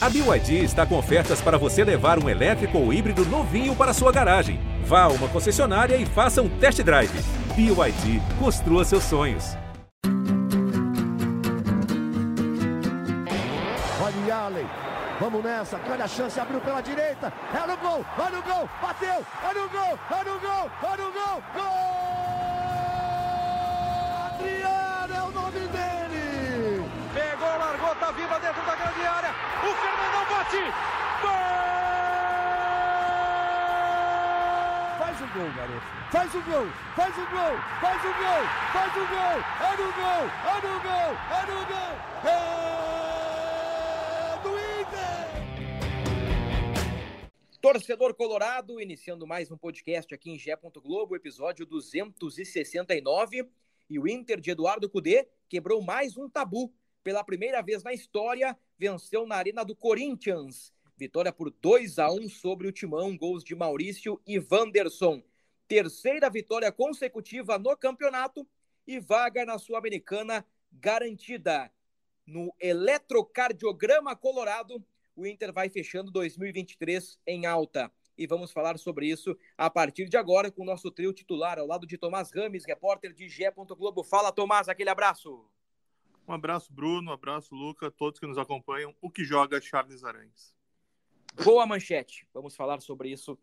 A BYD está com ofertas para você levar um elétrico ou híbrido novinho para sua garagem. Vá a uma concessionária e faça um test drive. BYD, construa seus sonhos. Olha Allen, vamos nessa, olha a chance, abriu pela direita, é no gol, olha o gol, bateu, olha o gol, olha o gol, olha o gol, gol! Bate, gol! Faz o gol, garoto. Faz o gol, faz o gol, faz o gol, faz o gol. É no gol, é no gol, é no gol. É do Inter. Torcedor Colorado, iniciando mais um podcast aqui em Gé. Globo, episódio 269. E o Inter de Eduardo Cudê quebrou mais um tabu. Pela primeira vez na história, venceu na Arena do Corinthians. Vitória por 2 a 1 sobre o Timão, gols de Maurício e Wanderson. Terceira vitória consecutiva no campeonato e vaga na Sul-Americana garantida. No eletrocardiograma colorado, o Inter vai fechando 2023 em alta. E vamos falar sobre isso a partir de agora com o nosso trio titular, ao lado de Tomás Rames, repórter de Gé. Globo. Fala, Tomás, aquele abraço. Um abraço, Bruno, um abraço, Luca, todos que nos acompanham. O que joga Charles Arantes. Boa manchete. Vamos falar sobre isso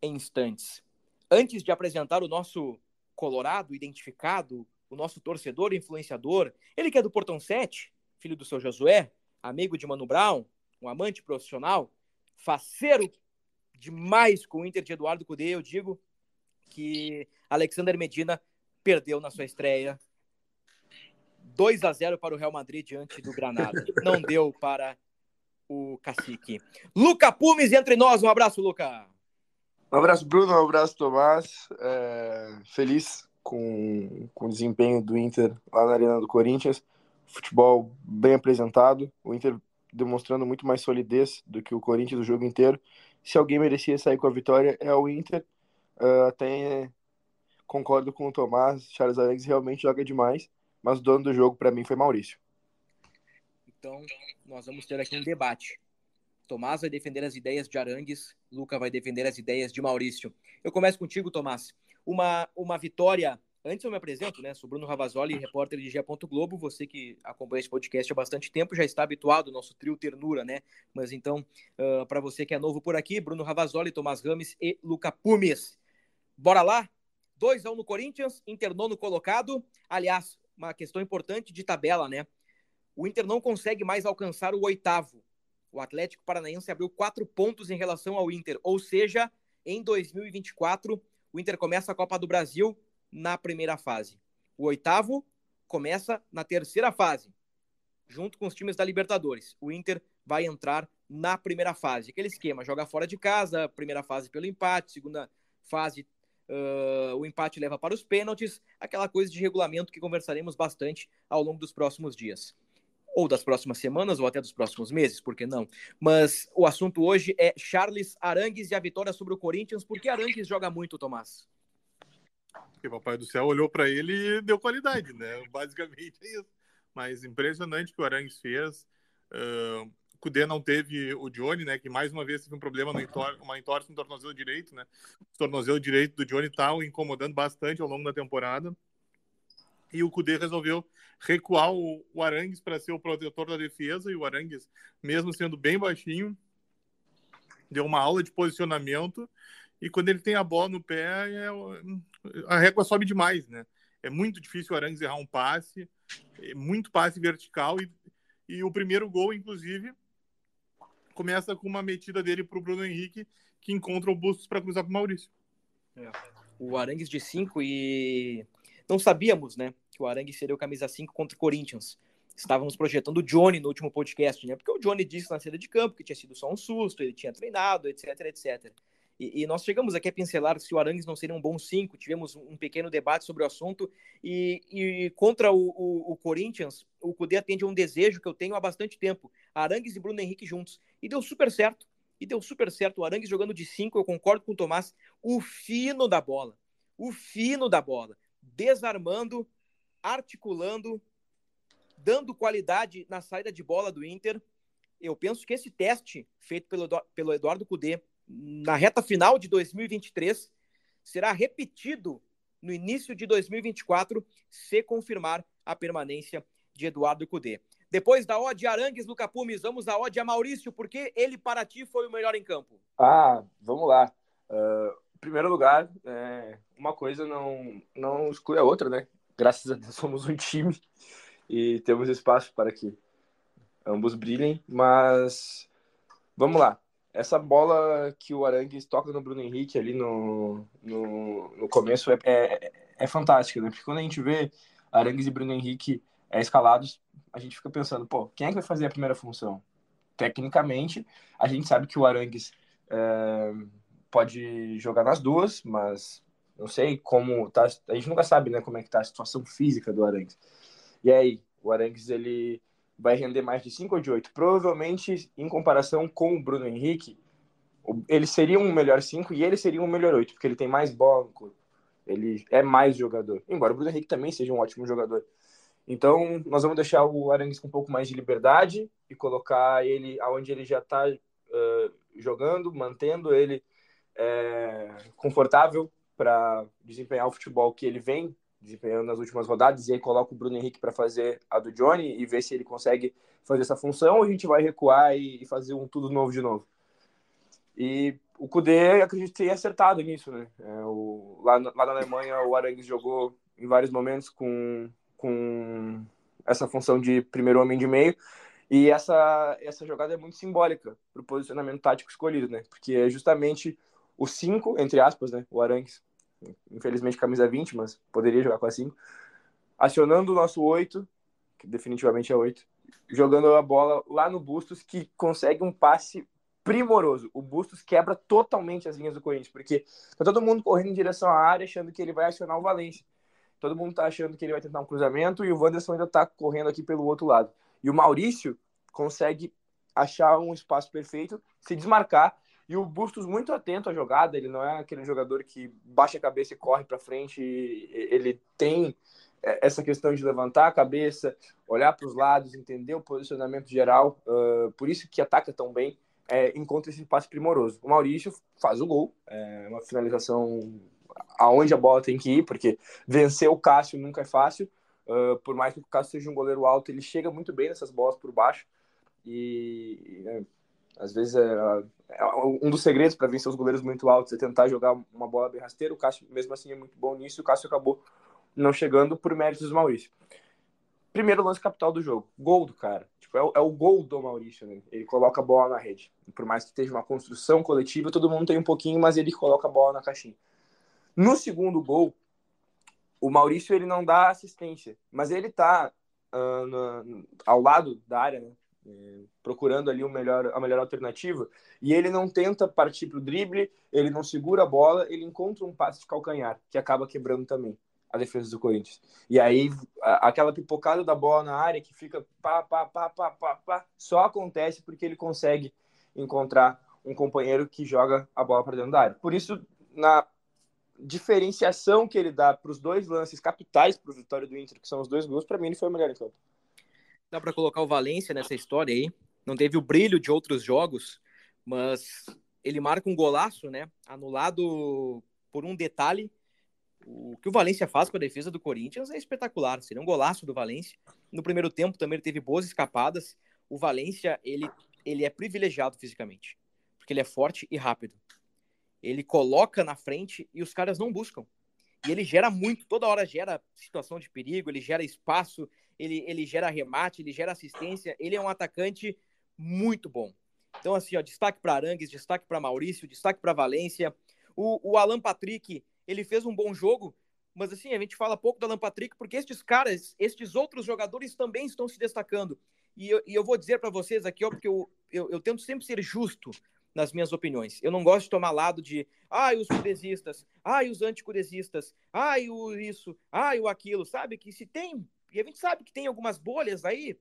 em instantes. Antes de apresentar o nosso Colorado identificado, o nosso torcedor influenciador, ele que é do Portão 7, filho do seu Josué, amigo de Mano Brown, um amante profissional, faceiro demais com o Inter de Eduardo Cudê, eu digo que Alexander Medina perdeu na sua estreia 2 a 0 para o Real Madrid diante do Granada. Não deu para o cacique. Luca Pumes entre nós. Um abraço, Luca. Um abraço, Bruno. Um abraço, Tomás. É, feliz com, com o desempenho do Inter lá na Arena do Corinthians. Futebol bem apresentado. O Inter demonstrando muito mais solidez do que o Corinthians o jogo inteiro. Se alguém merecia sair com a vitória, é o Inter. Uh, até concordo com o Tomás. Charles Arangues realmente joga demais. Mas o dono do jogo, para mim, foi Maurício. Então, nós vamos ter aqui um debate. Tomás vai defender as ideias de Arangues, Luca vai defender as ideias de Maurício. Eu começo contigo, Tomás. Uma, uma vitória. Antes eu me apresento, né? Sou Bruno Ravazoli, repórter de Gé. Globo. Você que acompanha esse podcast há bastante tempo já está habituado ao nosso trio Ternura, né? Mas então, uh, para você que é novo por aqui, Bruno Ravazoli, Tomás Rames e Luca Pumes. Bora lá? 2 a 1 um no Corinthians, Inter nono colocado. Aliás, uma questão importante de tabela, né? o Inter não consegue mais alcançar o oitavo. O Atlético Paranaense abriu quatro pontos em relação ao Inter, ou seja, em 2024, o Inter começa a Copa do Brasil na primeira fase. O oitavo começa na terceira fase, junto com os times da Libertadores. O Inter vai entrar na primeira fase. Aquele esquema: joga fora de casa, primeira fase pelo empate, segunda fase Uh, o empate leva para os pênaltis, aquela coisa de regulamento que conversaremos bastante ao longo dos próximos dias ou das próximas semanas, ou até dos próximos meses, por que não? Mas o assunto hoje é Charles Arangues e a vitória sobre o Corinthians. Por que Arangues joga muito, Tomás? Porque o Papai do Céu olhou para ele e deu qualidade, né? Basicamente é isso. Mas impressionante que o Arangues fez. Uh, Cudê não teve o Johnny, né? Que mais uma vez teve um problema no entor uma entorse no tornozelo direito, né? O tornozelo direito do Johnny tá incomodando bastante ao longo da temporada e o Cudê resolveu recuar o, o Arangues para ser o protetor da defesa, e o Arangues, mesmo sendo bem baixinho, deu uma aula de posicionamento, e quando ele tem a bola no pé, é, a régua sobe demais, né? É muito difícil o Arangues errar um passe, é muito passe vertical, e, e o primeiro gol, inclusive, começa com uma metida dele para o Bruno Henrique, que encontra o Bustos para cruzar para o Maurício. É. O Arangues de 5 e não sabíamos, né, que o Arangue seria o camisa 5 contra o Corinthians. Estávamos projetando o Johnny no último podcast, né? Porque o Johnny disse na saída de campo que tinha sido só um susto, ele tinha treinado, etc, etc. E, e nós chegamos aqui a pincelar se o Arangues não seria um bom 5, tivemos um pequeno debate sobre o assunto, e, e contra o, o, o, Corinthians, o Cudê atende a um desejo que eu tenho há bastante tempo, Arangues e Bruno Henrique juntos, e deu super certo, e deu super certo, o Arangues jogando de 5, eu concordo com o Tomás, o fino da bola, o fino da bola, desarmando, articulando, dando qualidade na saída de bola do Inter. eu penso que esse teste feito pelo, pelo Eduardo Cudê na reta final de 2023 será repetido no início de 2024, se confirmar a permanência de Eduardo Cudê. Depois da ode Arangues no Capumes, vamos à ode a Maurício, porque ele para ti foi o melhor em campo. Ah, vamos lá. Uh, primeiro lugar, é, uma coisa não, não exclui a outra, né? Graças a Deus somos um time e temos espaço para que ambos brilhem, mas vamos lá. Essa bola que o Arangues toca no Bruno Henrique ali no, no, no começo é, é, é fantástica, né? Porque quando a gente vê Arangues e Bruno Henrique é, escalados, a gente fica pensando, pô, quem é que vai fazer a primeira função? Tecnicamente, a gente sabe que o Arangues é, pode jogar nas duas, mas não sei como tá. A gente nunca sabe, né, como é que tá a situação física do Arangues. E aí, o Arangues ele vai render mais de 5 ou de 8. Provavelmente, em comparação com o Bruno Henrique, ele seria um melhor 5 e ele seria um melhor 8, porque ele tem mais bola no corpo. Ele é mais jogador. Embora o Bruno Henrique também seja um ótimo jogador. Então, nós vamos deixar o Arangues com um pouco mais de liberdade e colocar ele aonde ele já está uh, jogando, mantendo ele é, confortável para desempenhar o futebol que ele vem desempenhando nas últimas rodadas, e aí coloca o Bruno Henrique para fazer a do Johnny e ver se ele consegue fazer essa função, ou a gente vai recuar e fazer um tudo novo de novo. E o Kudê, acredito ter acertado nisso, né? É, o, lá, lá na Alemanha, o Arangues jogou em vários momentos com, com essa função de primeiro homem de meio, e essa, essa jogada é muito simbólica para o posicionamento tático escolhido, né? Porque é justamente o 5, entre aspas, né? O Arangues infelizmente camisa 20, mas poderia jogar com a 5. Acionando o nosso 8, que definitivamente é 8, jogando a bola lá no Bustos, que consegue um passe primoroso. O Bustos quebra totalmente as linhas do Corinthians, porque tá todo mundo correndo em direção à área, achando que ele vai acionar o Valência. Todo mundo tá achando que ele vai tentar um cruzamento e o Wanderson ainda tá correndo aqui pelo outro lado. E o Maurício consegue achar um espaço perfeito, se desmarcar e o Bustos muito atento à jogada, ele não é aquele jogador que baixa a cabeça e corre para frente, ele tem é, essa questão de levantar a cabeça, olhar para os lados, entender o posicionamento geral, uh, por isso que ataca tão bem, é, encontra esse passe primoroso. O Maurício faz o gol, é uma finalização aonde a bola tem que ir, porque vencer o Cássio nunca é fácil, uh, por mais que o Cássio seja um goleiro alto, ele chega muito bem nessas bolas por baixo, e né, às vezes é, é um dos segredos para vencer os goleiros muito altos é tentar jogar uma bola bem rasteira. O Cássio, mesmo assim, é muito bom nisso. O Cássio acabou não chegando por méritos do Maurício. Primeiro lance capital do jogo, gol do cara. Tipo, é, o, é o gol do Maurício, né? Ele coloca a bola na rede. Por mais que esteja uma construção coletiva, todo mundo tem um pouquinho, mas ele coloca a bola na caixinha. No segundo gol, o Maurício ele não dá assistência, mas ele tá uh, ao lado da área, né? É, procurando ali o melhor, a melhor alternativa, e ele não tenta partir para o drible, ele não segura a bola, ele encontra um passe de calcanhar, que acaba quebrando também a defesa do Corinthians. E aí, a, aquela pipocada da bola na área que fica pá, pá, pá, pá, pá, pá, só acontece porque ele consegue encontrar um companheiro que joga a bola para dentro da área. Por isso, na diferenciação que ele dá para os dois lances capitais para o vitória do Inter, que são os dois gols, para mim ele foi o melhor em campo dá para colocar o Valência nessa história aí. Não teve o brilho de outros jogos, mas ele marca um golaço, né? Anulado por um detalhe. O que o Valência faz com a defesa do Corinthians é espetacular. Seria um golaço do Valência. No primeiro tempo também ele teve boas escapadas. O Valência, ele, ele é privilegiado fisicamente, porque ele é forte e rápido. Ele coloca na frente e os caras não buscam. E ele gera muito, toda hora gera situação de perigo, ele gera espaço, ele, ele gera remate, ele gera assistência, ele é um atacante muito bom. Então, assim, ó, destaque para Arangues, destaque para Maurício, destaque para Valência. O, o Alan Patrick, ele fez um bom jogo, mas assim, a gente fala pouco do Alan Patrick porque estes caras, estes outros jogadores também estão se destacando. E eu, e eu vou dizer para vocês aqui, ó, porque eu, eu, eu, tento sempre ser justo nas minhas opiniões. Eu não gosto de tomar lado de, ai, os cudesistas, ai, os anticudesistas, ai, o isso, ai, o aquilo, sabe? Que se tem e a gente sabe que tem algumas bolhas aí.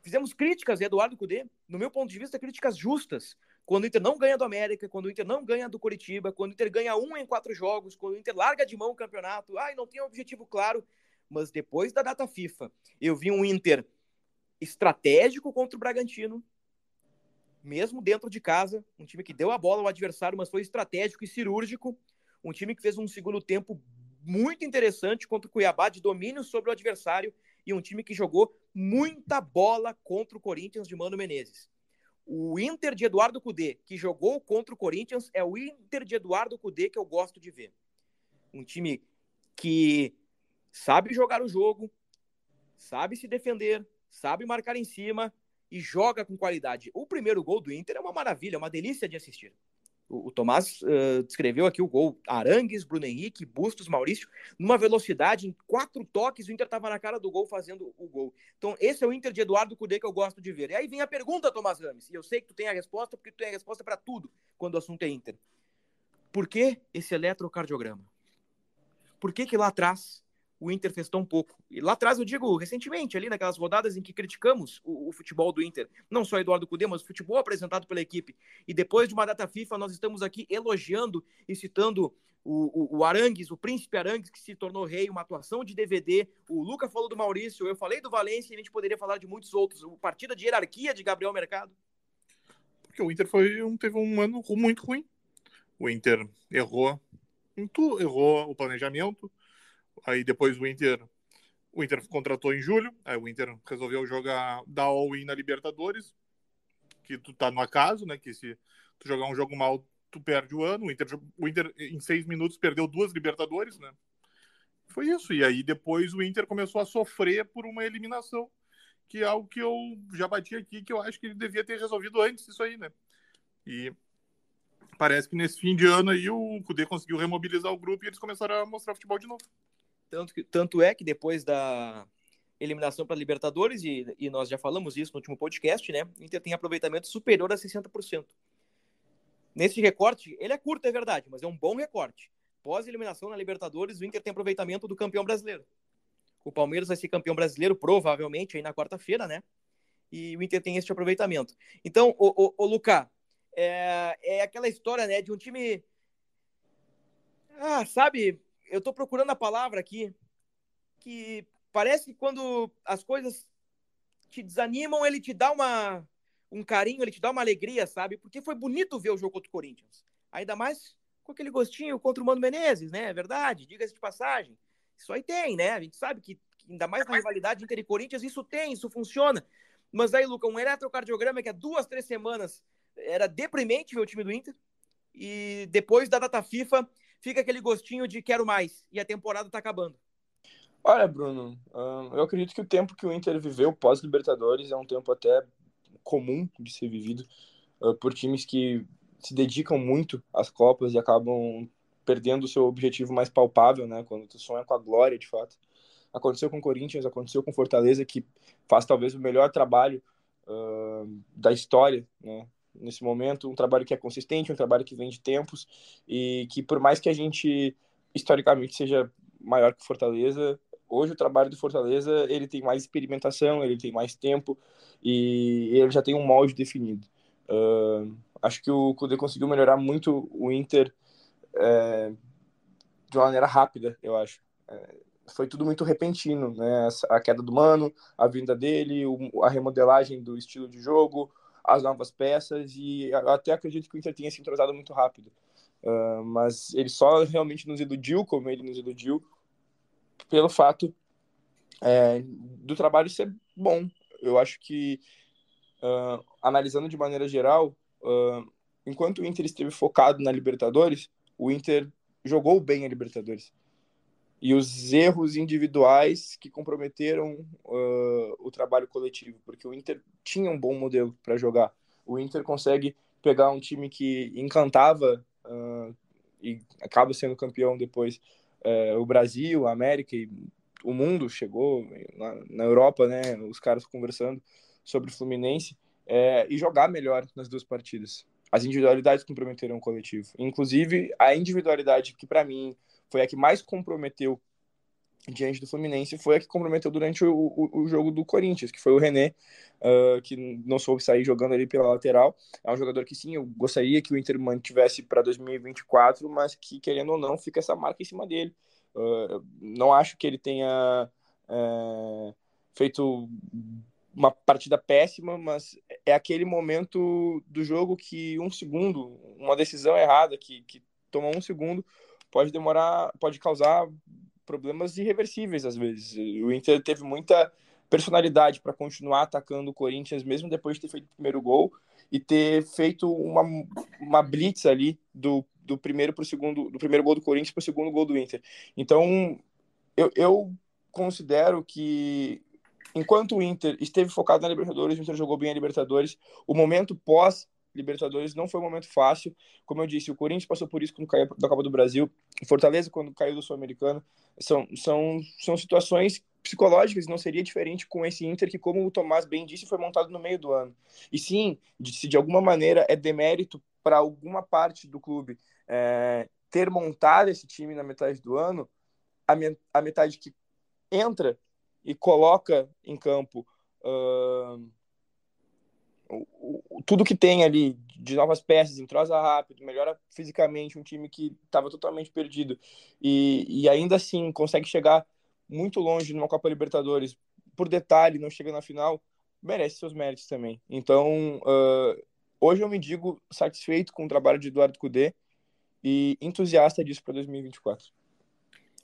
Fizemos críticas, Eduardo Cudê, no meu ponto de vista, críticas justas. Quando o Inter não ganha do América, quando o Inter não ganha do Coritiba, quando o Inter ganha um em quatro jogos, quando o Inter larga de mão o campeonato, ai, não tem um objetivo claro. Mas depois da data FIFA, eu vi um Inter estratégico contra o Bragantino, mesmo dentro de casa, um time que deu a bola ao adversário, mas foi estratégico e cirúrgico, um time que fez um segundo tempo muito interessante contra o Cuiabá de domínio sobre o adversário e um time que jogou muita bola contra o Corinthians de Mano Menezes. O Inter de Eduardo Cudê, que jogou contra o Corinthians, é o Inter de Eduardo Cudê que eu gosto de ver. Um time que sabe jogar o jogo, sabe se defender, sabe marcar em cima e joga com qualidade. O primeiro gol do Inter é uma maravilha, é uma delícia de assistir. O, o Tomás uh, descreveu aqui o gol. Arangues, Bruno Henrique, Bustos, Maurício, numa velocidade, em quatro toques, o Inter estava na cara do gol fazendo o gol. Então, esse é o Inter de Eduardo Cudê que eu gosto de ver. E aí vem a pergunta, Tomás Rames, e eu sei que tu tem a resposta, porque tu tem a resposta para tudo quando o assunto é Inter. Por que esse eletrocardiograma? Por que que lá atrás o Inter fez tão pouco. E lá atrás, eu digo, recentemente, ali naquelas rodadas em que criticamos o, o futebol do Inter, não só Eduardo Cudê, mas o futebol apresentado pela equipe. E depois de uma data FIFA, nós estamos aqui elogiando e citando o, o, o, Arangues, o príncipe Arangues, que se tornou rei, uma atuação de DVD. O Luca falou do Maurício, eu falei do Valência e a gente poderia falar de muitos outros. O partida de hierarquia de Gabriel Mercado. Porque o Inter foi teve um ano muito ruim. O Inter errou tudo, errou o planejamento, Aí depois o Inter o Inter contratou em julho, aí o Inter resolveu jogar dar all-in na Libertadores, que tu tá no acaso, né? Que se tu jogar um jogo mal, tu perde o ano. O Inter, o Inter em seis minutos perdeu duas Libertadores, né? Foi isso. E aí depois o Inter começou a sofrer por uma eliminação, que é algo que eu já bati aqui, que eu acho que ele devia ter resolvido antes isso aí, né? E parece que nesse fim de ano aí o Cudê conseguiu remobilizar o grupo e eles começaram a mostrar futebol de novo. Tanto, que, tanto é que depois da eliminação para Libertadores, e, e nós já falamos isso no último podcast, né? O Inter tem aproveitamento superior a 60%. Nesse recorte, ele é curto, é verdade, mas é um bom recorte. Pós-eliminação na Libertadores, o Inter tem aproveitamento do campeão brasileiro. O Palmeiras vai ser campeão brasileiro, provavelmente, aí na quarta-feira, né? E o Inter tem esse aproveitamento. Então, o, o, o Lucas, é, é aquela história, né, de um time. Ah, sabe, eu estou procurando a palavra aqui, que parece que quando as coisas te desanimam, ele te dá uma, um carinho, ele te dá uma alegria, sabe? Porque foi bonito ver o jogo contra o Corinthians. Ainda mais com aquele gostinho contra o Mano Menezes, né? É verdade, diga-se de passagem. Isso aí tem, né? A gente sabe que, ainda mais na rivalidade Inter e Corinthians, isso tem, isso funciona. Mas aí, Luca, um eletrocardiograma que há duas, três semanas era deprimente ver o time do Inter. E depois da data FIFA, fica aquele gostinho de quero mais e a temporada está acabando. Olha, Bruno, eu acredito que o tempo que o Inter viveu pós-Libertadores é um tempo até comum de ser vivido por times que se dedicam muito às Copas e acabam perdendo o seu objetivo mais palpável, né? Quando tu sonha com a glória, de fato. Aconteceu com o Corinthians, aconteceu com Fortaleza, que faz talvez o melhor trabalho uh, da história, né? Nesse momento, um trabalho que é consistente, um trabalho que vem de tempos e que por mais que a gente historicamente seja maior que Fortaleza, hoje o trabalho do Fortaleza ele tem mais experimentação, ele tem mais tempo e ele já tem um molde definido. Uh, acho que o Kudê conseguiu melhorar muito o Inter é, de uma maneira rápida, eu acho. É, foi tudo muito repentino, né? A queda do Mano, a vinda dele, a remodelagem do estilo de jogo, as novas peças e até acredito que o Inter tenha se entrosado muito rápido. Uh, mas ele só realmente nos iludiu, como ele nos iludiu, pelo fato é, do trabalho ser bom. Eu acho que, uh, analisando de maneira geral, uh, enquanto o Inter esteve focado na Libertadores, o Inter jogou bem a Libertadores e os erros individuais que comprometeram uh, o trabalho coletivo, porque o Inter tinha um bom modelo para jogar. O Inter consegue pegar um time que encantava uh, e acaba sendo campeão depois. Uh, o Brasil, a América e o mundo chegou na, na Europa, né? Os caras conversando sobre o Fluminense é, e jogar melhor nas duas partidas. As individualidades comprometeram o coletivo. Inclusive, a individualidade que, para mim, foi a que mais comprometeu diante do Fluminense, foi a que comprometeu durante o, o, o jogo do Corinthians, que foi o René, uh, que não soube sair jogando ali pela lateral. É um jogador que sim, eu gostaria que o Inter mantivesse para 2024, mas que, querendo ou não, fica essa marca em cima dele. Uh, não acho que ele tenha uh, feito uma partida péssima, mas é aquele momento do jogo que um segundo, uma decisão errada, que, que tomou um segundo, pode demorar, pode causar problemas irreversíveis às vezes. O Inter teve muita personalidade para continuar atacando o Corinthians, mesmo depois de ter feito o primeiro gol e ter feito uma, uma blitz ali do, do primeiro para o segundo, do primeiro gol do Corinthians para o segundo gol do Inter. Então, eu, eu considero que enquanto o Inter esteve focado na Libertadores, o Inter jogou bem a Libertadores, o momento pós Libertadores não foi um momento fácil. Como eu disse, o Corinthians passou por isso quando caiu da Copa do Brasil, o Fortaleza quando caiu do Sul-Americano. São, são, são situações psicológicas, não seria diferente com esse Inter que, como o Tomás bem disse, foi montado no meio do ano. E sim, se de alguma maneira é demérito para alguma parte do clube é, ter montado esse time na metade do ano, a, me, a metade que entra e coloca em campo uh, tudo que tem ali de novas peças, entrosa rápido, melhora fisicamente um time que estava totalmente perdido e, e ainda assim consegue chegar muito longe numa Copa Libertadores, por detalhe, não chega na final, merece seus méritos também. Então, uh, hoje eu me digo satisfeito com o trabalho de Eduardo Cudê e entusiasta disso para 2024.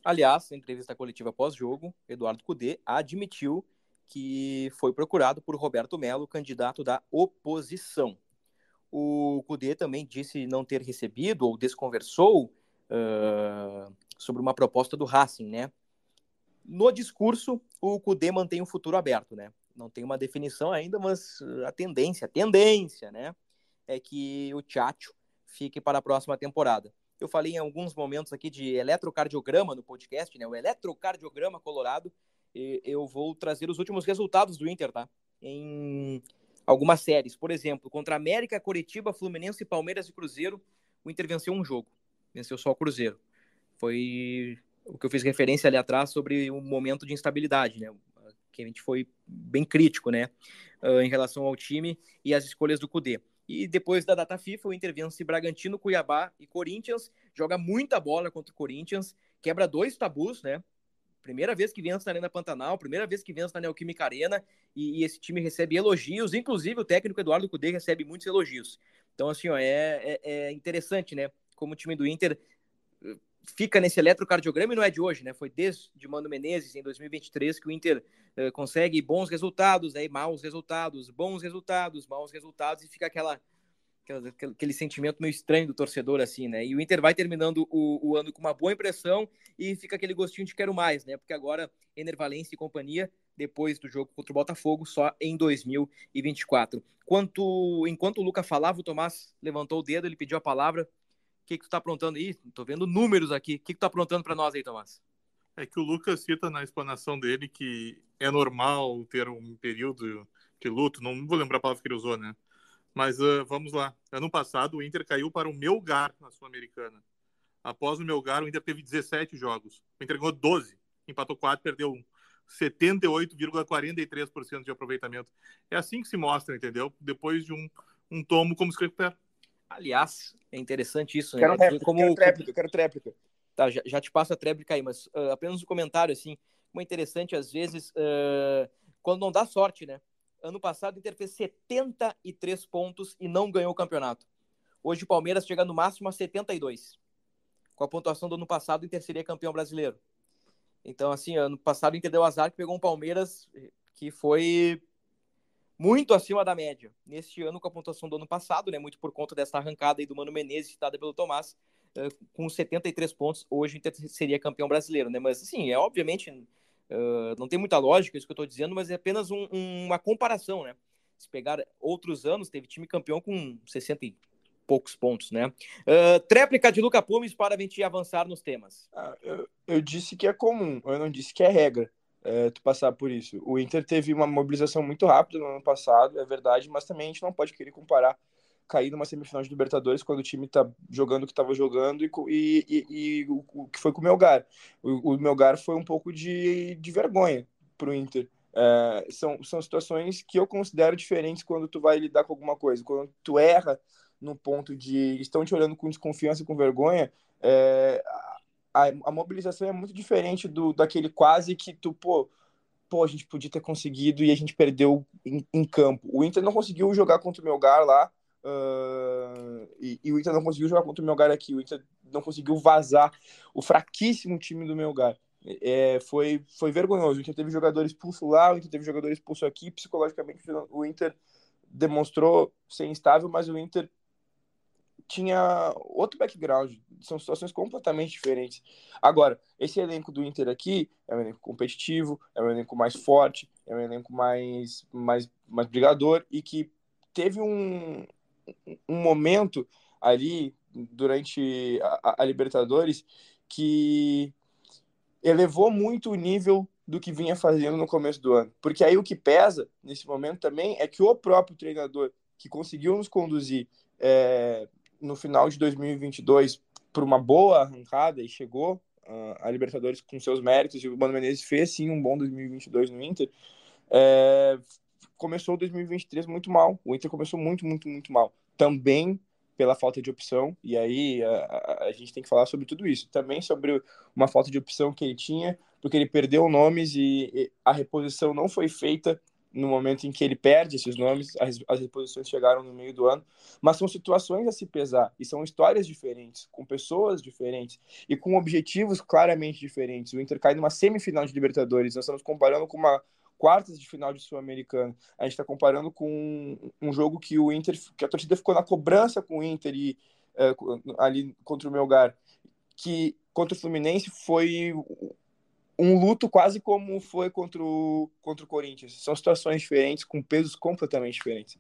Aliás, na entrevista coletiva pós-jogo, Eduardo Cudê admitiu que foi procurado por Roberto Melo, candidato da oposição. O Cudê também disse não ter recebido ou desconversou uh, sobre uma proposta do Racing, né? No discurso, o Cudê mantém o futuro aberto, né? Não tem uma definição ainda, mas a tendência, a tendência, né, é que o Tchatcho fique para a próxima temporada. Eu falei em alguns momentos aqui de eletrocardiograma no podcast, né? O eletrocardiograma colorado. Eu vou trazer os últimos resultados do Inter, tá? Em algumas séries. Por exemplo, contra América, Coritiba, Fluminense, Palmeiras e Cruzeiro, o Inter venceu um jogo. Venceu só o Cruzeiro. Foi o que eu fiz referência ali atrás sobre um momento de instabilidade, né? Que a gente foi bem crítico, né? Uh, em relação ao time e as escolhas do Cudê. E depois da data FIFA, o Inter vence Bragantino, Cuiabá e Corinthians, joga muita bola contra o Corinthians, quebra dois tabus, né? Primeira vez que vence na Arena Pantanal, primeira vez que vence na Neoquímica Arena, e, e, esse time recebe elogios, inclusive o técnico Eduardo Cudê recebe muitos elogios. Então, assim, ó, é, é, é interessante, né? Como o time do Inter fica nesse eletrocardiograma e não é de hoje, né? Foi desde Mano Menezes, em 2023, que o Inter uh, consegue bons resultados, aí maus resultados, bons resultados, maus resultados, e fica aquela, aquela, aquele sentimento meio estranho do torcedor, assim, né? E o Inter vai terminando o, o, ano com uma boa impressão e fica aquele gostinho de quero mais, né? Porque agora, Enervalense e companhia, depois do jogo contra o Botafogo, só em 2024. Quanto, enquanto o Luca falava, o Tomás levantou o dedo, ele pediu a palavra que, que tu tá aprontando aí? Tô vendo números aqui. O que, que tu tá aprontando para nós aí, Tomás? É que o Lucas cita na explanação dele que é normal ter um período de luto, não vou lembrar a palavra que ele usou, né? Mas uh, vamos lá. Ano passado, o Inter caiu para o Melgar na Sul-Americana. Após o Melgar, o Inter teve 17 jogos. O Inter ganhou 12, empatou 4, perdeu 1. 78,43% de aproveitamento. É assim que se mostra, entendeu? Depois de um, um tomo, como se recupera. Aliás, é interessante isso, né? Quero, réplica, como, quero tréplica, quero tréplica. Tá, já, já, te passo a tréplica aí, mas uh, apenas um comentário, assim, como é interessante, às vezes, uh, quando não dá sorte, né? Ano passado, o Inter fez 73 pontos e não ganhou o campeonato. Hoje, o Palmeiras chega no máximo a 72. Com a pontuação do ano passado, o Inter seria campeão brasileiro. Então, assim, ano passado, o Inter deu azar que pegou um Palmeiras que foi muito acima da média. Neste ano, com a pontuação do ano passado, né, muito por conta dessa arrancada aí do Mano Menezes, citada pelo Tomás, uh, com 73 pontos, hoje o Inter seria campeão brasileiro, né? Mas, assim, é obviamente, uh, não tem muita lógica isso que eu estou dizendo, mas é apenas um, um, uma comparação, né? Se pegar outros anos, teve time campeão com 60 e poucos pontos, né? Uh, tréplica de Luca Pumes para a gente avançar nos temas. Ah, eu, eu disse que é comum, eu não disse que é regra é, tu passar por isso. O Inter teve uma mobilização muito rápida no ano passado, é verdade, mas também a gente não pode querer comparar cair numa semifinal de Libertadores quando o time tá jogando o que estava jogando e, e, e, e, o, que foi com o Melgar. O, o Melgar foi um pouco de, de vergonha para o Inter. É, são, são situações que eu considero diferentes quando tu vai lidar com alguma coisa. Quando tu erra no ponto de estão te olhando com desconfiança e com vergonha, é, a, a mobilização é muito diferente do daquele quase que tu, pô, pô, a gente podia ter conseguido e a gente perdeu em, em campo. O Inter não conseguiu jogar contra o Melgar lá, uh, e, e, o Inter não conseguiu jogar contra o Melgar aqui. O Inter não conseguiu vazar o fraquíssimo time do Melgar. É, foi, foi vergonhoso. O Inter teve jogadores expulsos lá, o Inter teve jogadores expulsos aqui. Psicologicamente, o Inter demonstrou ser instável, mas o Inter tinha outro background, são situações completamente diferentes. Agora, esse elenco do Inter aqui é um elenco competitivo, é um elenco mais forte, é um elenco mais, mais, mais brigador e que teve um, um momento ali durante a, a Libertadores que elevou muito o nível do que vinha fazendo no começo do ano. Porque aí o que pesa nesse momento também é que o próprio treinador que conseguiu nos conduzir é, no final de 2022 por uma boa arrancada e chegou uh, a Libertadores com seus méritos e o Mano Menezes fez sim um bom 2022 no Inter. É, começou 2023 muito mal. O Inter começou muito, muito, muito mal. Também pela falta de opção, e aí a, a, a, gente tem que falar sobre tudo isso. Também sobre uma falta de opção que ele tinha, porque ele perdeu nomes e, e a reposição não foi feita no momento em que ele perde esses nomes, as, as reposições chegaram no meio do ano, mas são situações a se pesar e são histórias diferentes, com pessoas diferentes e com objetivos claramente diferentes. O Inter cai numa semifinal de Libertadores, nós estamos comparando com uma quartas de final de Sul-Americana. A gente está comparando com um jogo que o Inter, que a torcida ficou na cobrança com o Inter e uh, ali contra o Melgar, que contra o Fluminense foi um luto quase como foi contra o, contra o Corinthians. São situações diferentes, com pesos completamente diferentes.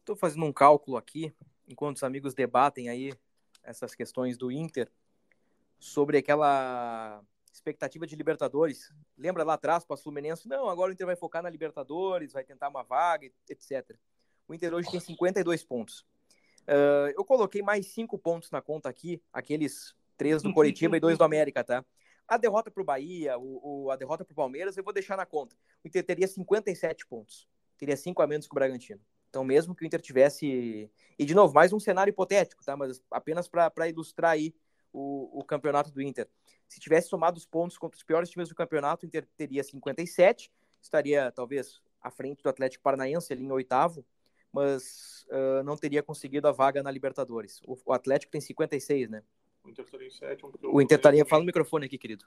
Estou fazendo um cálculo aqui, enquanto os amigos debatem aí essas questões do Inter, sobre aquela expectativa de Libertadores. Lembra lá atrás para o Fluminense? Não, agora o Inter vai focar na Libertadores, vai tentar uma vaga, etc. O Inter hoje tem 52 pontos. Uh, eu coloquei mais cinco pontos na conta aqui, aqueles três do Coritiba e dois do América, tá? A derrota para o Bahia, o, a derrota para o Palmeiras, eu vou deixar na conta. O Inter teria 57 pontos. Teria 5 a menos que o Bragantino. Então, mesmo que o Inter tivesse. E, de novo, mais um cenário hipotético, tá? Mas apenas para ilustrar aí o, o campeonato do Inter. Se tivesse somado os pontos contra os piores times do campeonato, o Inter teria 57, estaria talvez à frente do Atlético Paranaense, ali em oitavo, mas uh, não teria conseguido a vaga na Libertadores. O, o Atlético tem 56, né? O Inter estaria em sétimo. O Inter estaria. Fala no microfone aqui, querido.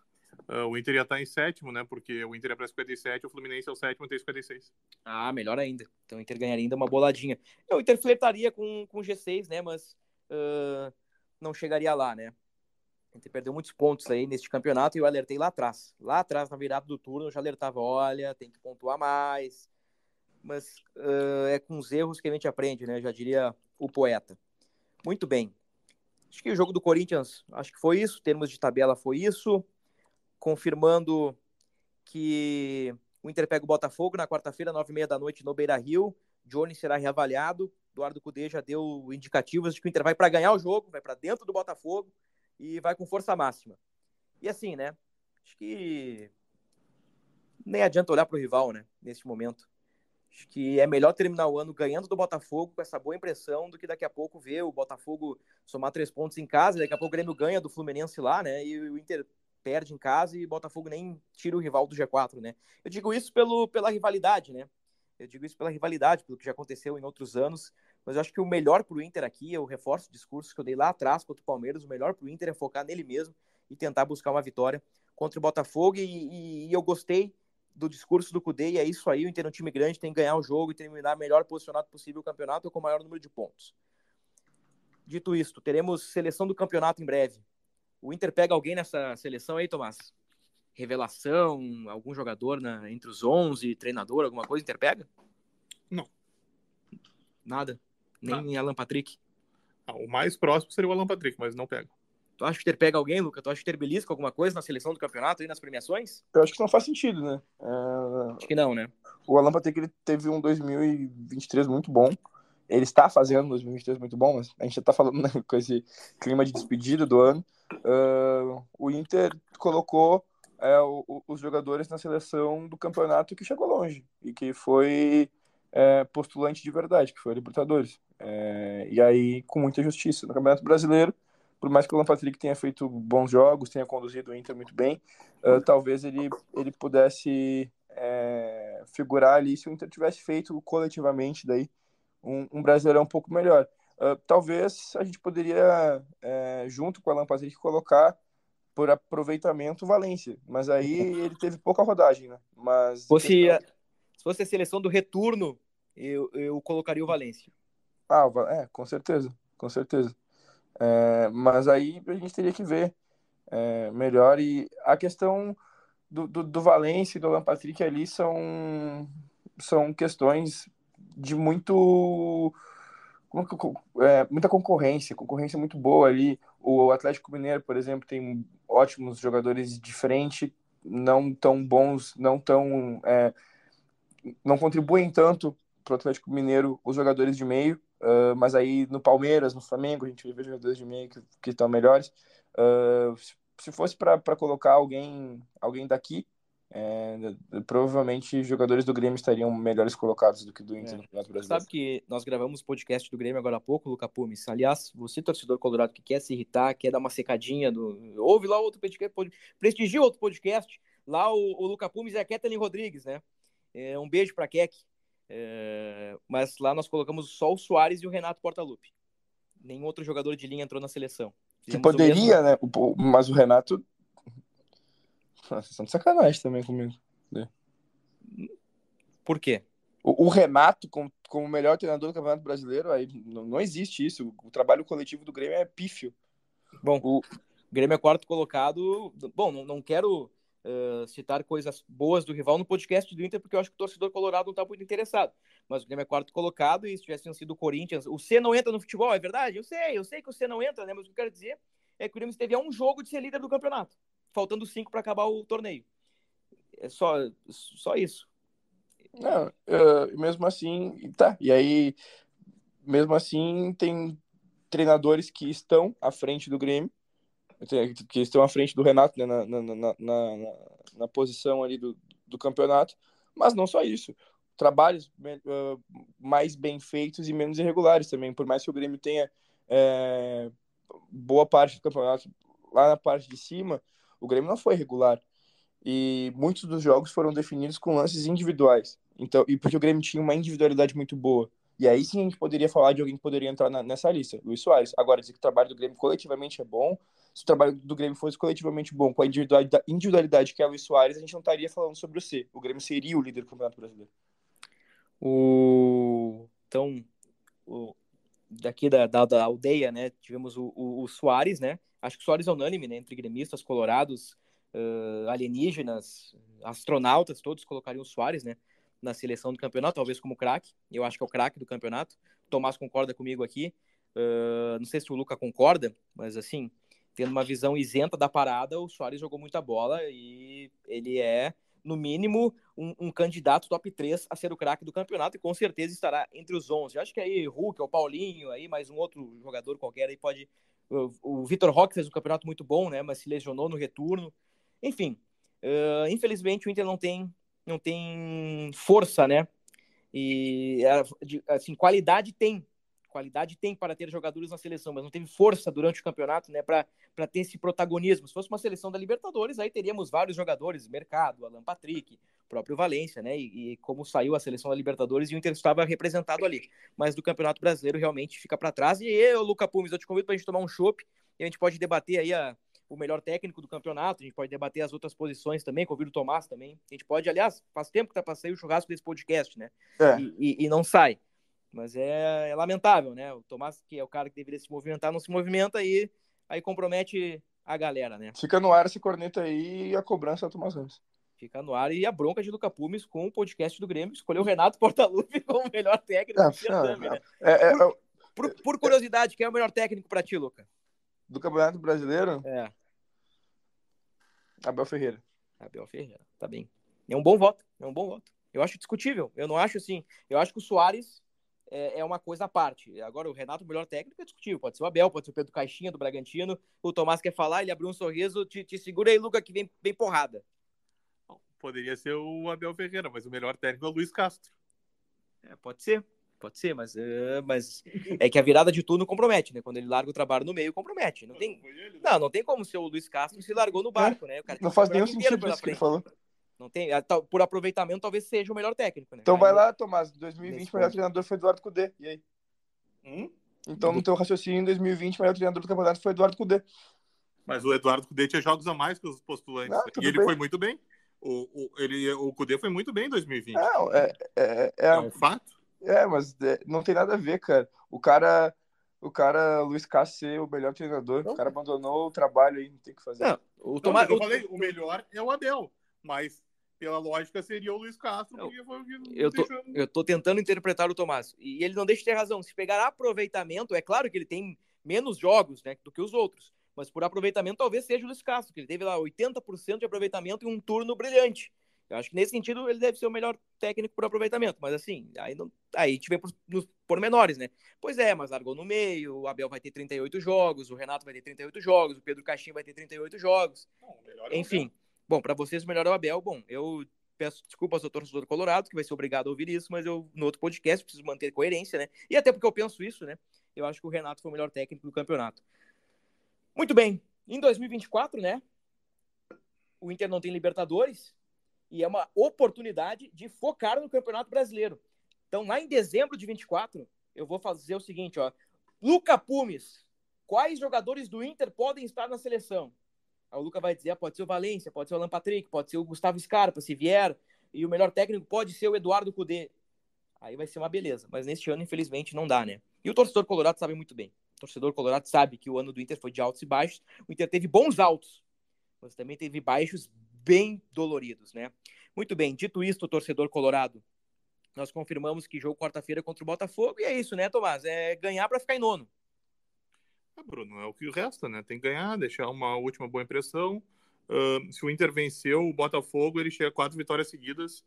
Uh, o Inter ia estar em sétimo, né? Porque o Inter é para 57, o Fluminense é o sétimo e tem 56. Ah, melhor ainda. Então o Inter ganharia ainda uma boladinha. O Inter flertaria com, com G6, né? Mas uh, não chegaria lá, né? O Inter perdeu muitos pontos aí neste campeonato e eu alertei lá atrás. Lá atrás, na virada do turno, eu já alertava: olha, tem que pontuar mais. Mas uh, é com os erros que a gente aprende, né? Já diria o poeta. Muito bem. Acho que o jogo do Corinthians, acho que foi isso, termos de tabela foi isso, confirmando que o Inter pega o Botafogo na quarta-feira, nove e meia da noite, no Beira-Rio. Johnny será reavaliado. Eduardo Cudê já deu indicativos de que o Inter vai para ganhar o jogo, vai para dentro do Botafogo e vai com força máxima. E assim, né? Acho que nem adianta olhar para o rival, né? Nesse momento. Acho que é melhor terminar o ano ganhando do Botafogo com essa boa impressão do que daqui a pouco ver o Botafogo somar três pontos em casa, daqui a pouco o Grêmio ganha do Fluminense lá, né? E o Inter perde em casa e o Botafogo nem tira o rival do G4, né? Eu digo isso pelo, pela rivalidade, né? Eu digo isso pela rivalidade, pelo que já aconteceu em outros anos. Mas eu acho que o melhor para o Inter aqui, eu reforço o discurso que eu dei lá atrás contra o Palmeiras, o melhor para o Inter é focar nele mesmo e tentar buscar uma vitória contra o Botafogo. E, e, e eu gostei do discurso do Cudê, e é isso aí, o Inter é um time grande, tem que ganhar o jogo e terminar melhor posicionado possível o campeonato com o maior número de pontos. Dito isto, teremos seleção do campeonato em breve. O Inter pega alguém nessa seleção aí, Tomás? Revelação, algum jogador na, entre os 11, treinador, alguma coisa, Inter pega? Não. Nada? Nem Nada. Alan Patrick? Ah, o mais próximo seria o Alan Patrick, mas não pega. Tu acha que ter pega alguém, Luca? Tu acha que ter belisca alguma coisa na seleção do campeonato e nas premiações? Eu acho que não faz sentido, né? É... Acho que não, né? O Alan Patrick ele teve um 2023 muito bom. Ele está fazendo um 2023 muito bom, mas a gente já está falando né, com esse clima de despedida do ano. Uh, o Inter colocou é, o, os jogadores na seleção do campeonato que chegou longe e que foi é, postulante de verdade, que foi a Libertadores. É, e aí, com muita justiça. No Campeonato Brasileiro, por mais que o Alan Patrick tenha feito bons jogos, tenha conduzido o Inter muito bem, uh, talvez ele, ele pudesse é, figurar ali se o Inter tivesse feito coletivamente daí um, um brasileirão um pouco melhor. Uh, talvez a gente poderia, é, junto com o Alan Patrick, colocar por aproveitamento Valência, mas aí ele teve pouca rodagem, né? Mas fosse, questão... se fosse a seleção do retorno, eu, eu colocaria o Valência. Ah, é, com certeza, com certeza. É, mas aí a gente teria que ver é, melhor. E a questão do, do, do Valência e do Alan Patrick ali são, são questões de muito. É, muita concorrência, concorrência muito boa ali. O Atlético Mineiro, por exemplo, tem ótimos jogadores de frente, não tão bons, não tão. É, não contribuem tanto para o Atlético Mineiro os jogadores de meio. Uh, mas aí no Palmeiras, no Flamengo, a gente vê jogadores de meio que, que estão melhores. Uh, se fosse para colocar alguém, alguém daqui, é, provavelmente jogadores do Grêmio estariam melhores colocados do que do Inter é. no Campeonato Brasileiro. Sabe que nós gravamos podcast do Grêmio agora há pouco, Luca Pumes. Aliás, você, torcedor colorado, que quer se irritar, quer dar uma secadinha, do... ouve lá outro podcast, prestigia outro podcast. Lá o, o Luca Pumes é a Kathleen Rodrigues, né? É, um beijo para Kek. É, mas lá nós colocamos só o Soares e o Renato Portaluppi. Nenhum outro jogador de linha entrou na seleção. Fizemos que poderia, né? Mas o Renato. Vocês são de sacanagem também comigo. Né? Por quê? O, o Renato, como, como melhor treinador do Campeonato Brasileiro, aí não, não existe isso. O, o trabalho coletivo do Grêmio é pífio. Bom, o Grêmio é quarto colocado. Bom, não, não quero uh, citar coisas boas do rival no podcast do Inter, porque eu acho que o torcedor colorado não está muito interessado. Mas o Grêmio é quarto colocado e se tivesse sido o Corinthians, o C não entra no futebol, é verdade? Eu sei, eu sei que o C não entra, né? Mas o que eu quero dizer é que o Grêmio esteve a um jogo de ser líder do campeonato, faltando cinco para acabar o torneio. É só, só isso. Não, uh, mesmo assim, tá. E aí, mesmo assim, tem treinadores que estão à frente do Grêmio que estão à frente do Renato né, na, na, na, na, na posição ali do, do campeonato, mas não só isso. Trabalhos uh, mais bem feitos e menos irregulares também, por mais que o Grêmio tenha é, boa parte do campeonato lá na parte de cima, o Grêmio não foi regular. E muitos dos jogos foram definidos com lances individuais. Então, e porque o Grêmio tinha uma individualidade muito boa. E aí sim a gente poderia falar de alguém que poderia entrar na, nessa lista, Luiz Soares. Agora, dizer que o trabalho do Grêmio coletivamente é bom, se o trabalho do Grêmio fosse coletivamente bom, com a individualidade, que é o Luiz Soares, a gente não estaria falando sobre o C. O Grêmio seria o líder do Campeonato Brasileiro. O... Então, o... daqui da, da, da, aldeia, né, tivemos o, o, o, Soares, né? Acho que o Soares é unânime, né? Entre gremistas, colorados, uh, alienígenas, astronautas, todos colocariam o Soares, né? Na seleção do campeonato, talvez como craque. Eu acho que é o craque do campeonato. O Tomás concorda comigo aqui. Uh, não sei se o Luca concorda, mas assim, tendo uma visão isenta da parada, o Soares jogou muita bola e ele é, no mínimo, um, um candidato top 3 a ser o craque do campeonato e com certeza estará entre os 11. acho que aí Hulk, o Paulinho, aí mais um outro jogador qualquer aí pode. O, o Vitor Roque fez um campeonato muito bom, né? Mas se lesionou no retorno. Enfim, uh, infelizmente o Inter não tem, não tem força, né? E assim, qualidade tem, qualidade tem para ter jogadores na seleção, mas não teve força durante o campeonato, né, para ter esse protagonismo. Se fosse uma seleção da Libertadores, aí teríamos vários jogadores, Mercado, Alan Patrick, próprio Valência, né, e, e como saiu a seleção da Libertadores e o Inter estava representado ali. Mas do Campeonato Brasileiro realmente fica para trás. E eu, Luca Pumes, eu te convido para a gente tomar um chopp e a gente pode debater aí a, o melhor técnico do campeonato, a gente pode debater as outras posições também, convido o Tomás também. A gente pode, aliás, faz tempo que tá sair o churrasco desse podcast, né? É. E, e, e, não sai. Mas é, é, lamentável, né? O Tomás, que é o cara que deveria se movimentar, não se movimenta e aí compromete a galera, né? Fica no ar esse corneta aí e a cobrança do Tomás Ramos. Fica no ar e a bronca de Luca Pumes com o podcast do Grêmio. Escolheu o Renato Portaluppi como o melhor técnico. É, certame, né? é, é, por, por, por, curiosidade, quem é o melhor técnico para ti, Luca? Do Campeonato Brasileiro? É. Abel Ferreira. Abel Ferreira, tá bem. É um bom voto, é um bom voto. Eu acho discutível. Eu não acho assim. Eu acho que o Soares é, é uma coisa à parte. Agora, o Renato, o melhor técnico, é discutível. Pode ser o Abel, pode ser o Pedro Caixinha, do Bragantino. O Tomás quer falar, ele abriu um sorriso. Te, te segura aí, Luca, que vem, vem porrada. Poderia ser o Abel Ferreira, mas o melhor técnico é o Luiz Castro. É, pode ser. Pode ser, mas, uh, mas é que a virada de turno compromete, né? Quando ele larga o trabalho no meio, compromete. Não tem, não, não tem como ser o Luiz Castro se largou no barco, né? não faz nenhum sentido isso que ele falou. Não tem, por aproveitamento, talvez seja o melhor técnico, né? Então vai lá, Tomás. 2020, o melhor treinador foi Eduardo Cudê. E aí? Hum? Então, no teu raciocínio, em 2020, o melhor treinador do campeonato foi Eduardo Cudê. Mas o Eduardo Cudê tinha jogos a mais que os postulantes. Não, e ele bem. foi muito bem. O, o, ele, o Cudê foi muito bem em 2020. Não, é, é, é, é um fato. É, mas é, não tem nada a ver, cara. O cara, o cara, Luiz Castro, ser o melhor treinador, não. o cara abandonou o trabalho aí, não tem o que fazer. Não, o Tomás, eu falei, o melhor é o Abel, mas pela lógica seria o Luiz Castro, porque foi o que eu tô, eu tô tentando interpretar o Tomás, e ele não deixa de ter razão. Se pegar aproveitamento, é claro que ele tem menos jogos né, do que os outros, mas por aproveitamento talvez seja o Luiz Castro, que ele teve lá 80% de aproveitamento e um turno brilhante. Eu acho que nesse sentido ele deve ser o melhor técnico por aproveitamento, mas assim, aí, não, aí a gente vê por, nos pormenores, né? Pois é, mas largou no meio, o Abel vai ter 38 jogos, o Renato vai ter 38 jogos, o Pedro Caixinha vai ter 38 jogos. Não, é Enfim, bom, para vocês o melhor é o Abel. Bom, eu peço desculpas ao torcedor colorado, que vai ser obrigado a ouvir isso, mas eu, no outro podcast, preciso manter coerência, né? E até porque eu penso isso, né? Eu acho que o Renato foi o melhor técnico do campeonato. Muito bem, em 2024, né? O Inter não tem Libertadores, e é uma oportunidade de focar no Campeonato Brasileiro. Então, lá em dezembro de 24, eu vou fazer o seguinte, ó. Luca Pumes, quais jogadores do Inter podem estar na seleção? O Luca vai dizer, ah, pode ser o Valência, pode ser o Alan Patrick, pode ser o Gustavo Scarpa, se vier, e o melhor técnico pode ser o Eduardo Cudê. Aí vai ser uma beleza, mas neste ano, infelizmente, não dá, né? E o torcedor colorado sabe muito bem. O torcedor colorado sabe que o ano do Inter foi de altos e baixos. O Inter teve bons altos, mas também teve baixos bem doloridos, né? Muito bem, dito isto, torcedor colorado, nós confirmamos que jogo quarta-feira contra o Botafogo e é isso, né, Tomás? É ganhar para ficar em nono. É, Bruno, é o que resta, né? Tem que ganhar, deixar uma última boa impressão. Uh, se o Inter venceu o Botafogo, ele chega a quatro vitórias seguidas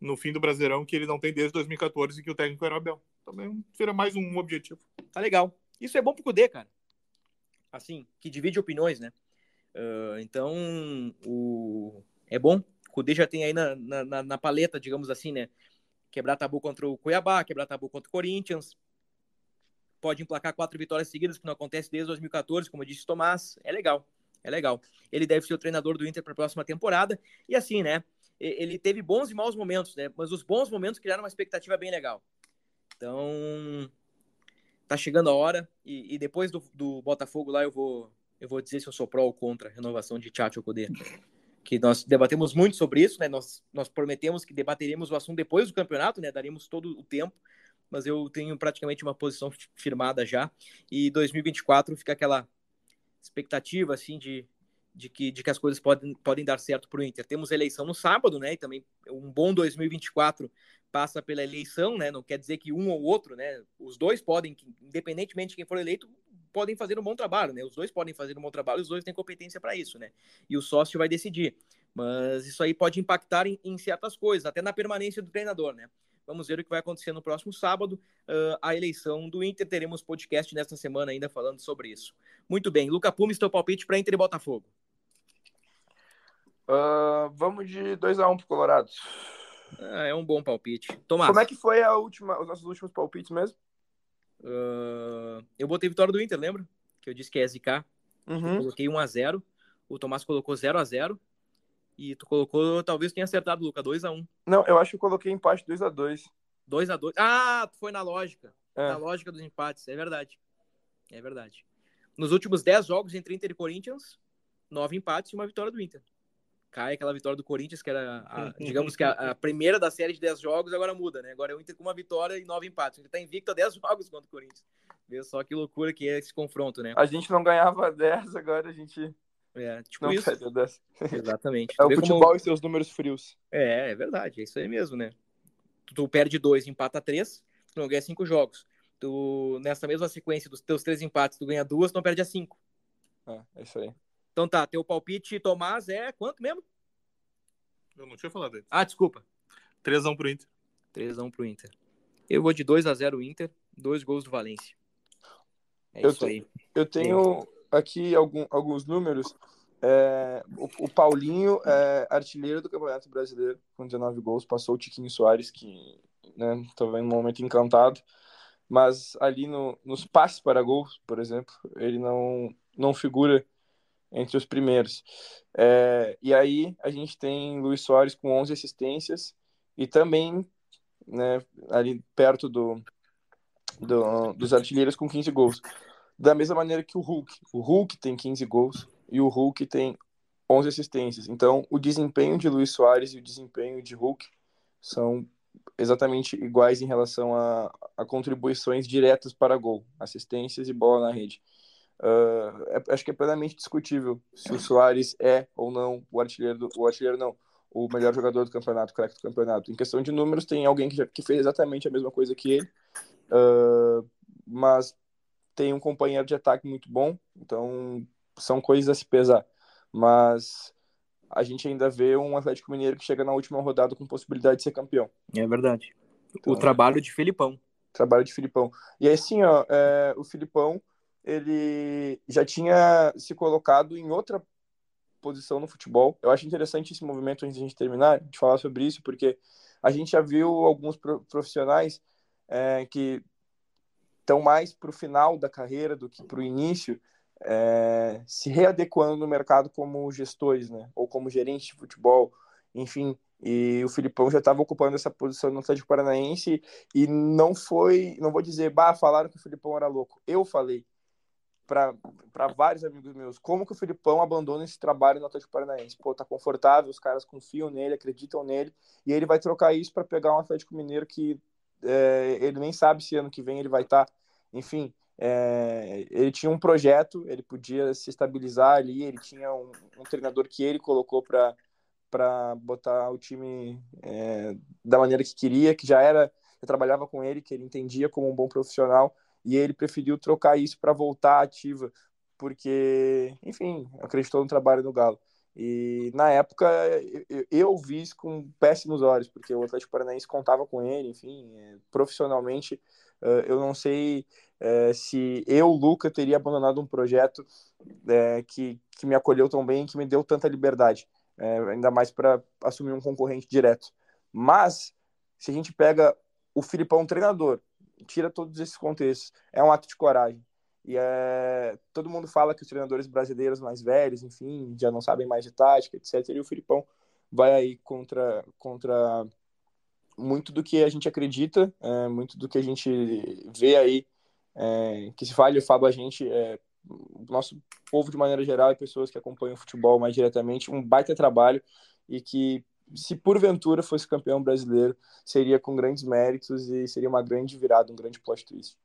no fim do Brasileirão, que ele não tem desde 2014 e que o técnico era Abel. Também será mais um objetivo. Tá legal. Isso é bom pro Cudê, cara. Assim, que divide opiniões, né? Uh, então, o... é bom. O Cudê já tem aí na, na, na, paleta, digamos assim, né? Quebrar tabu contra o Cuiabá, quebrar tabu contra o Corinthians. Pode emplacar quatro vitórias seguidas, que não acontece desde 2014, como disse Tomás. É legal, é legal. Ele deve ser o treinador do Inter para a próxima temporada. E assim, né? Ele teve bons e maus momentos, né? Mas os bons momentos criaram uma expectativa bem legal. Então, tá chegando a hora. E, e depois do, do Botafogo lá, eu vou eu vou dizer se eu sou pró ou contra a renovação de Tchatcho Kudê. Que nós debatemos muito sobre isso, né? Nós, nós prometemos que debateríamos o assunto depois do campeonato, né? Daríamos todo o tempo, mas eu tenho praticamente uma posição firmada já. E 2024 fica aquela expectativa, assim, de, de, que, de que as coisas podem, podem dar certo para o Inter. Temos eleição no sábado, né? E também um bom 2024 passa pela eleição, né? Não quer dizer que um ou outro, né? Os dois podem, independentemente de quem for eleito, podem fazer um bom trabalho, né? Os dois podem fazer um bom trabalho, os dois têm competência para isso, né? E o sócio vai decidir. Mas isso aí pode impactar em, em, certas coisas, até na permanência do treinador, né? Vamos ver o que vai acontecer no próximo sábado, uh, a eleição do Inter. Teremos podcast nesta semana ainda falando sobre isso. Muito bem, Luca Pumes, teu palpite para Inter e Botafogo. Uh, vamos de 2x1 um pro Colorado. Ah, é um bom palpite. Tomás. Como é que foi a última, os nossos últimos palpites mesmo? Uh, eu botei vitória do Inter, lembra? Que eu disse que é SK. Uhum. Eu coloquei 1x0. O Tomás colocou 0x0. E tu colocou, talvez tenha acertado, Luca, 2x1. Não, eu acho que eu coloquei empate 2x2. 2x2. Ah, tu foi na lógica. É. Na lógica dos empates, é verdade. É verdade. Nos últimos 10 jogos entre Inter e Corinthians, 9 empates e uma vitória do Inter cai aquela vitória do Corinthians, que era, a, digamos que a, a, primeira da série de 10 jogos, agora muda, né? Agora é o Inter com uma vitória e 9 empates. Ele tá invicto a 10 jogos contra o Corinthians. Vê só que loucura que é esse confronto, né? A gente não ganhava 10, agora a gente. É, tipo não isso. Exatamente. É o futebol como... e seus números frios. É, é verdade, é isso aí mesmo, né? Tu, perde 2, empata 3, tu não ganha 5 jogos. Tu, nessa mesma sequência dos teus três empates, tu ganha duas, tu não perde a 5. É, é isso aí. Então tá, teu palpite, Tomás, é quanto mesmo? Eu não tinha falado antes. Ah, desculpa. 3x1 pro Inter. 3x1 pro Inter. Eu vou de 2x0 Inter, dois gols do Valência. É eu isso aí. Eu tenho aqui algum, alguns números. É, o, o, Paulinho é artilheiro do Campeonato Brasileiro com 19 gols, passou o Tiquinho Soares, que né? Tô vendo um momento encantado. Mas ali no, nos passes para gols, por exemplo, ele não, não figura entre os primeiros. É, e aí a gente tem Luiz Soares com 11 assistências e também né, ali perto do, do, dos artilheiros com 15 gols. Da mesma maneira que o Hulk. O Hulk tem 15 gols e o Hulk tem 11 assistências. Então, o desempenho de Luiz Soares e o desempenho de Hulk são exatamente iguais em relação a, a contribuições diretas para gol, assistências e bola na rede. Uh, é, acho que é plenamente discutível se o Soares é ou não o artilheiro, do, o artilheiro não, o melhor jogador do campeonato, o craque do campeonato. Em questão de números, tem alguém que, já, que fez exatamente a mesma coisa que ele, uh, mas tem um companheiro de ataque muito bom, então são coisas a se pesar. Mas a gente ainda vê um Atlético Mineiro que chega na última rodada com possibilidade de ser campeão. É verdade. Então, o trabalho de Filipão. Trabalho de Filipão. E assim, ó, é, o Filipão, ele já tinha se colocado em outra posição no futebol. Eu acho interessante esse movimento antes de a gente terminar, de falar sobre isso, porque a gente já viu alguns profissionais é, que estão mais para o final da carreira do que para o início, é, se readequando no mercado como gestores, né? Ou como gerentes de futebol, enfim. E o Filipão já estava ocupando essa posição no Atlético Paranaense e não foi, não vou dizer, bah, falaram que o Filipão era louco. Eu falei para vários amigos meus, como que o Filipão abandona esse trabalho no Atlético Paranaense? Pô, tá confortável, os caras confiam nele, acreditam nele, e ele vai trocar isso para pegar um Atlético Mineiro que é, ele nem sabe se ano que vem ele vai estar. Tá. Enfim, é, ele tinha um projeto, ele podia se estabilizar ali, ele tinha um, um treinador que ele colocou para para botar o time é, da maneira que queria, que já era, eu trabalhava com ele, que ele entendia como um bom profissional, e ele preferiu trocar isso para voltar ativa, porque, enfim, acreditou no trabalho do Galo. E na época eu, eu vi isso com péssimos olhos, porque o Atlético Paranaense contava com ele, enfim, é, profissionalmente eh, eu não sei é, se eu, Luca, teria abandonado um projeto é, que, que me acolheu tão bem, que me deu tanta liberdade, ainda mais para assumir um concorrente direto. Mas, se a gente pega o Filipão treinador, tira todos esses contextos, é um ato de coragem. E é, todo mundo fala que os treinadores brasileiros mais velhos, enfim, já não sabem mais de tática, etc. E o Filipão vai aí contra, contra muito do que a gente acredita, é, muito do que a gente vê aí, é, que se fale, eu falo a gente, é, o nosso povo de maneira geral e pessoas que acompanham o futebol mais diretamente, um baita trabalho e que se porventura fosse campeão brasileiro, seria com grandes méritos e seria uma grande virada, um grande plot twist.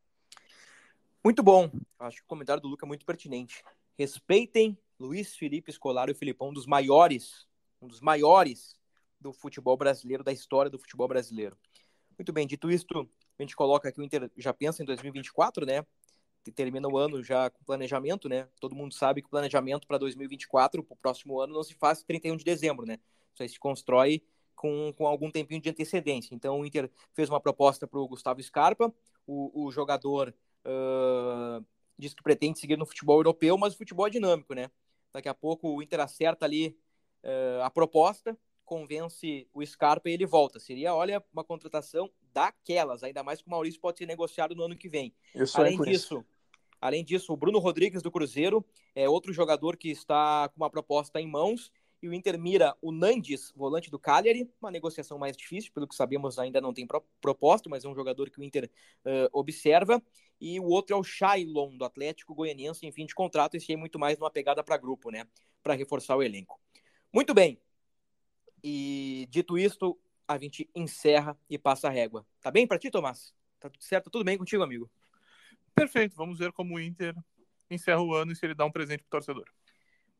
Muito bom. Acho que o comentário do Luca é muito pertinente. Respeitem Luiz Felipe Escolar e o Filipão, um dos maiores, um dos maiores do futebol brasileiro, da história do futebol brasileiro. Muito bem, dito isto, a gente coloca que o Inter já pensa em 2024, né? Termina o ano já com planejamento, né? Todo mundo sabe que o planejamento para 2024, para o próximo ano, não se faz 31 de dezembro, né? Isso aí se constrói com, com algum tempinho de antecedência. Então o Inter fez uma proposta para o Gustavo Scarpa, o, o jogador uh, diz que pretende seguir no futebol europeu, mas o futebol é dinâmico, né? Daqui a pouco o Inter acerta ali uh, a proposta, convence o Scarpa e ele volta. Seria, olha, uma contratação daquelas, ainda mais que o Maurício pode ser negociado no ano que vem. além disso, além disso, o Bruno Rodrigues do Cruzeiro é outro jogador que está com uma proposta em mãos e o Inter mira o Nandes, volante do Cagliari, uma negociação mais difícil, pelo que sabemos ainda não tem pro proposta, mas é um jogador que o Inter uh, observa, e o outro é o Shailon, do Atlético Goianiense, em fim de contrato, esse aí muito mais numa pegada para grupo, né, para reforçar o elenco. Muito bem, e dito isto, a gente encerra e passa a régua. Tá bem para ti, Tomás? Tá tudo certo? Tudo bem contigo, amigo? Perfeito. Vamos ver como o Inter encerra o ano e se ele dá um presente pro torcedor.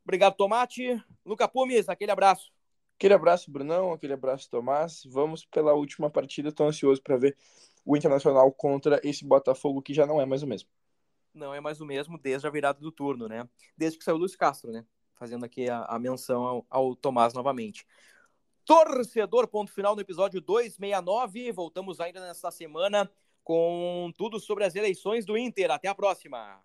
Obrigado, Tomate. Luca Pumes, aquele abraço. Aquele abraço, Brunão. Aquele abraço, Tomás. Vamos pela última partida. Estou ansioso para ver o Internacional contra esse Botafogo que já não é mais o mesmo. Não é mais o mesmo desde a virada do turno, né? Desde que saiu o Luiz Castro, né? Fazendo aqui a, a menção ao, ao Tomás novamente. Torcedor, ponto final no episódio 269. Voltamos ainda nesta semana com tudo sobre as eleições do Inter. Até a próxima.